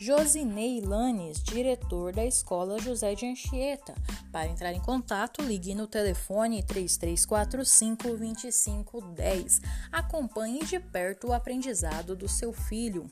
Josinei Lanes, diretor da Escola José de Anchieta. Para entrar em contato, ligue no telefone 3345 2510. Acompanhe de perto o aprendizado do seu filho.